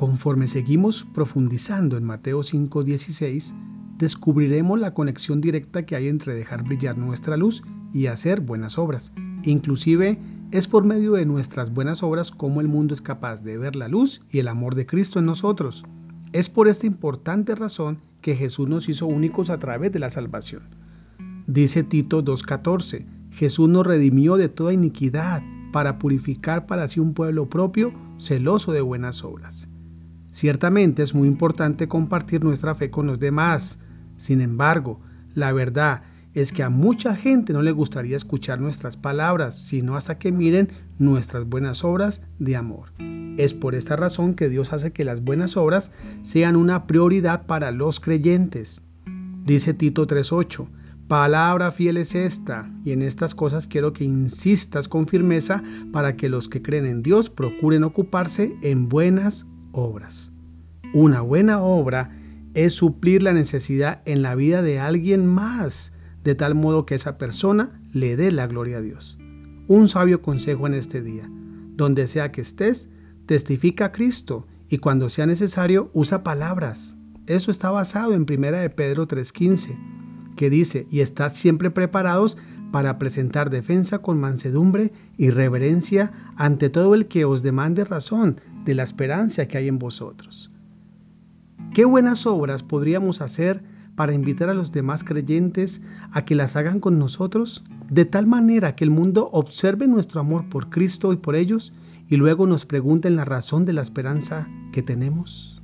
Conforme seguimos profundizando en Mateo 5:16, descubriremos la conexión directa que hay entre dejar brillar nuestra luz y hacer buenas obras. Inclusive es por medio de nuestras buenas obras como el mundo es capaz de ver la luz y el amor de Cristo en nosotros. Es por esta importante razón que Jesús nos hizo únicos a través de la salvación. Dice Tito 2.14, Jesús nos redimió de toda iniquidad para purificar para sí un pueblo propio, celoso de buenas obras. Ciertamente es muy importante compartir nuestra fe con los demás. Sin embargo, la verdad es que a mucha gente no le gustaría escuchar nuestras palabras, sino hasta que miren nuestras buenas obras de amor. Es por esta razón que Dios hace que las buenas obras sean una prioridad para los creyentes. Dice Tito 3.8, palabra fiel es esta, y en estas cosas quiero que insistas con firmeza para que los que creen en Dios procuren ocuparse en buenas obras. Una buena obra es suplir la necesidad en la vida de alguien más, de tal modo que esa persona le dé la gloria a Dios. Un sabio consejo en este día, donde sea que estés, testifica a Cristo y cuando sea necesario usa palabras. Eso está basado en 1 de Pedro 3:15, que dice, y estad siempre preparados para presentar defensa con mansedumbre y reverencia ante todo el que os demande razón de la esperanza que hay en vosotros. ¿Qué buenas obras podríamos hacer para invitar a los demás creyentes a que las hagan con nosotros, de tal manera que el mundo observe nuestro amor por Cristo y por ellos y luego nos pregunten la razón de la esperanza que tenemos?